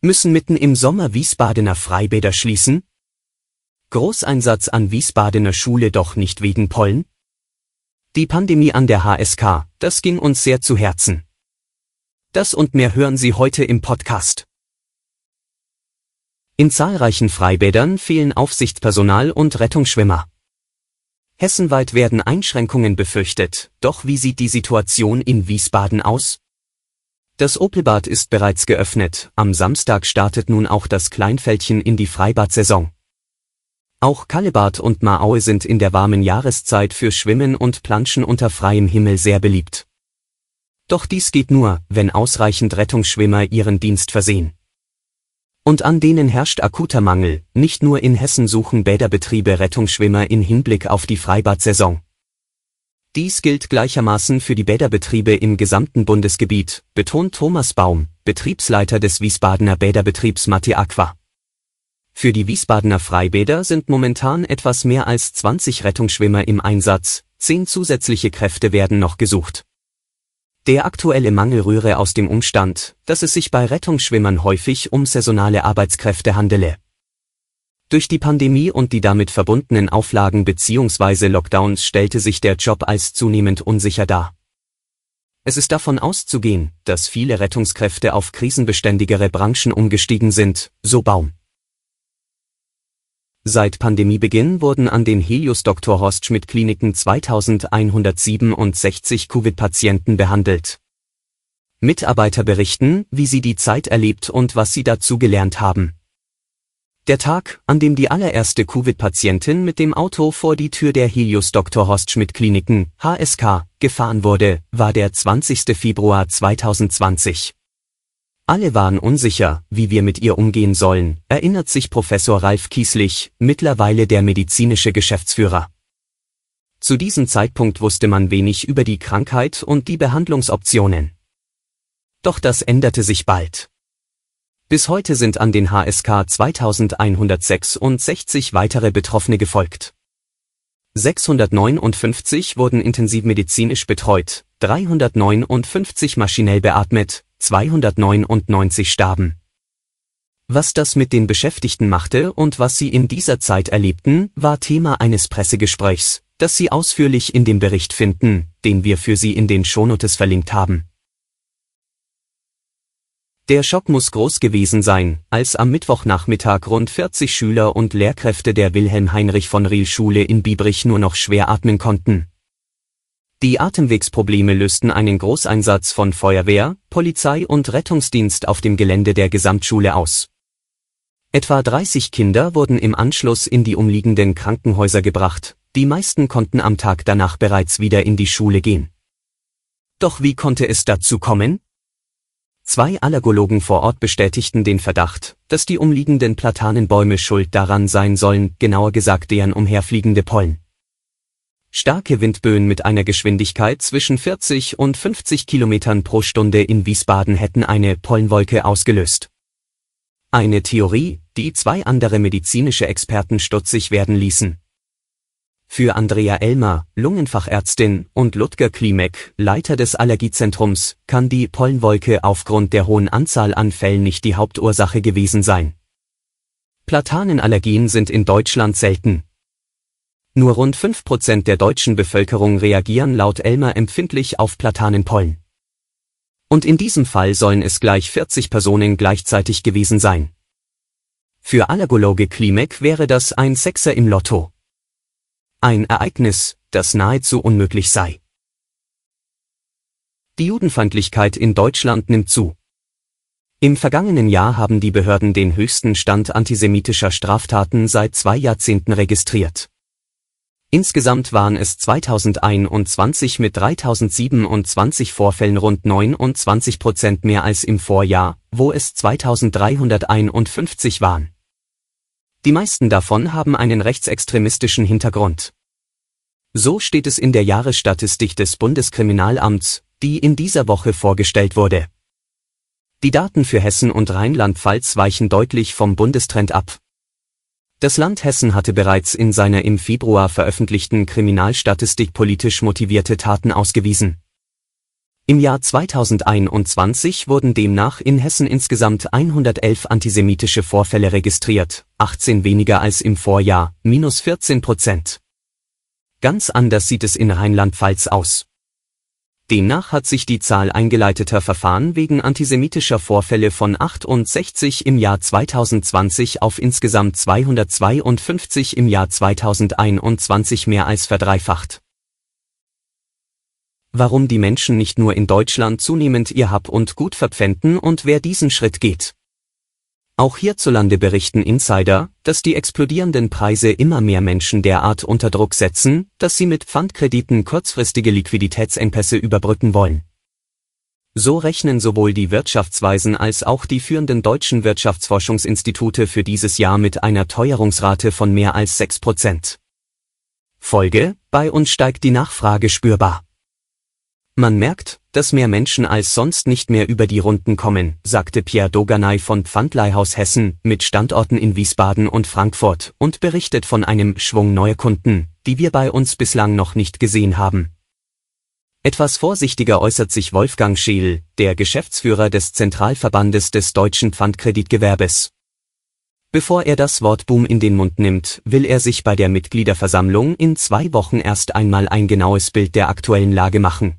Müssen mitten im Sommer Wiesbadener Freibäder schließen? Großeinsatz an Wiesbadener Schule doch nicht wegen Pollen? Die Pandemie an der HSK, das ging uns sehr zu Herzen. Das und mehr hören Sie heute im Podcast. In zahlreichen Freibädern fehlen Aufsichtspersonal und Rettungsschwimmer. Hessenweit werden Einschränkungen befürchtet, doch wie sieht die Situation in Wiesbaden aus? Das Opelbad ist bereits geöffnet, am Samstag startet nun auch das Kleinfeldchen in die Freibadsaison. Auch Kallebad und Maaue sind in der warmen Jahreszeit für Schwimmen und Planschen unter freiem Himmel sehr beliebt. Doch dies geht nur, wenn ausreichend Rettungsschwimmer ihren Dienst versehen. Und an denen herrscht akuter Mangel, nicht nur in Hessen suchen Bäderbetriebe Rettungsschwimmer in Hinblick auf die Freibadsaison. Dies gilt gleichermaßen für die Bäderbetriebe im gesamten Bundesgebiet, betont Thomas Baum, Betriebsleiter des Wiesbadener Bäderbetriebs Matti Aqua. Für die Wiesbadener Freibäder sind momentan etwas mehr als 20 Rettungsschwimmer im Einsatz, zehn zusätzliche Kräfte werden noch gesucht. Der aktuelle Mangel rühre aus dem Umstand, dass es sich bei Rettungsschwimmern häufig um saisonale Arbeitskräfte handele. Durch die Pandemie und die damit verbundenen Auflagen bzw. Lockdowns stellte sich der Job als zunehmend unsicher dar. Es ist davon auszugehen, dass viele Rettungskräfte auf krisenbeständigere Branchen umgestiegen sind, so Baum. Seit Pandemiebeginn wurden an den Helios Dr. Horst Schmidt Kliniken 2167 Covid-Patienten behandelt. Mitarbeiter berichten, wie sie die Zeit erlebt und was sie dazu gelernt haben. Der Tag, an dem die allererste Covid-Patientin mit dem Auto vor die Tür der Helios Dr. Horst Schmidt Kliniken, HSK, gefahren wurde, war der 20. Februar 2020. Alle waren unsicher, wie wir mit ihr umgehen sollen, erinnert sich Professor Ralf Kieslich, mittlerweile der medizinische Geschäftsführer. Zu diesem Zeitpunkt wusste man wenig über die Krankheit und die Behandlungsoptionen. Doch das änderte sich bald. Bis heute sind an den HSK 2166 weitere Betroffene gefolgt. 659 wurden intensivmedizinisch betreut, 359 maschinell beatmet, 299 starben. Was das mit den Beschäftigten machte und was sie in dieser Zeit erlebten, war Thema eines Pressegesprächs, das Sie ausführlich in dem Bericht finden, den wir für Sie in den Shownotes verlinkt haben. Der Schock muss groß gewesen sein, als am Mittwochnachmittag rund 40 Schüler und Lehrkräfte der Wilhelm Heinrich von Riel Schule in Biebrich nur noch schwer atmen konnten. Die Atemwegsprobleme lösten einen Großeinsatz von Feuerwehr, Polizei und Rettungsdienst auf dem Gelände der Gesamtschule aus. Etwa 30 Kinder wurden im Anschluss in die umliegenden Krankenhäuser gebracht, die meisten konnten am Tag danach bereits wieder in die Schule gehen. Doch wie konnte es dazu kommen? Zwei Allergologen vor Ort bestätigten den Verdacht, dass die umliegenden Platanenbäume schuld daran sein sollen, genauer gesagt deren umherfliegende Pollen. Starke Windböen mit einer Geschwindigkeit zwischen 40 und 50 Kilometern pro Stunde in Wiesbaden hätten eine Pollenwolke ausgelöst. Eine Theorie, die zwei andere medizinische Experten stutzig werden ließen. Für Andrea Elmer, Lungenfachärztin, und Ludger Klimek, Leiter des Allergiezentrums, kann die Pollenwolke aufgrund der hohen Anzahl an Fällen nicht die Hauptursache gewesen sein. Platanenallergien sind in Deutschland selten, nur rund 5% der deutschen Bevölkerung reagieren laut Elmer empfindlich auf Platanenpollen. Und in diesem Fall sollen es gleich 40 Personen gleichzeitig gewesen sein. Für Allergologe Klimek wäre das ein Sechser im Lotto. Ein Ereignis, das nahezu unmöglich sei. Die Judenfeindlichkeit in Deutschland nimmt zu. Im vergangenen Jahr haben die Behörden den höchsten Stand antisemitischer Straftaten seit zwei Jahrzehnten registriert. Insgesamt waren es 2021 mit 3027 Vorfällen rund 29 Prozent mehr als im Vorjahr, wo es 2351 waren. Die meisten davon haben einen rechtsextremistischen Hintergrund. So steht es in der Jahresstatistik des Bundeskriminalamts, die in dieser Woche vorgestellt wurde. Die Daten für Hessen und Rheinland-Pfalz weichen deutlich vom Bundestrend ab. Das Land Hessen hatte bereits in seiner im Februar veröffentlichten Kriminalstatistik politisch motivierte Taten ausgewiesen. Im Jahr 2021 wurden demnach in Hessen insgesamt 111 antisemitische Vorfälle registriert, 18 weniger als im Vorjahr, minus 14 Prozent. Ganz anders sieht es in Rheinland-Pfalz aus. Demnach hat sich die Zahl eingeleiteter Verfahren wegen antisemitischer Vorfälle von 68 im Jahr 2020 auf insgesamt 252 im Jahr 2021 mehr als verdreifacht. Warum die Menschen nicht nur in Deutschland zunehmend ihr Hab und Gut verpfänden und wer diesen Schritt geht. Auch hierzulande berichten Insider, dass die explodierenden Preise immer mehr Menschen derart unter Druck setzen, dass sie mit Pfandkrediten kurzfristige Liquiditätsengpässe überbrücken wollen. So rechnen sowohl die Wirtschaftsweisen als auch die führenden deutschen Wirtschaftsforschungsinstitute für dieses Jahr mit einer Teuerungsrate von mehr als 6 Prozent. Folge, bei uns steigt die Nachfrage spürbar. Man merkt, dass mehr Menschen als sonst nicht mehr über die Runden kommen, sagte Pierre Doganay von Pfandleihhaus Hessen mit Standorten in Wiesbaden und Frankfurt und berichtet von einem Schwung neuer Kunden, die wir bei uns bislang noch nicht gesehen haben. Etwas vorsichtiger äußert sich Wolfgang Scheel, der Geschäftsführer des Zentralverbandes des deutschen Pfandkreditgewerbes. Bevor er das Wort Boom in den Mund nimmt, will er sich bei der Mitgliederversammlung in zwei Wochen erst einmal ein genaues Bild der aktuellen Lage machen.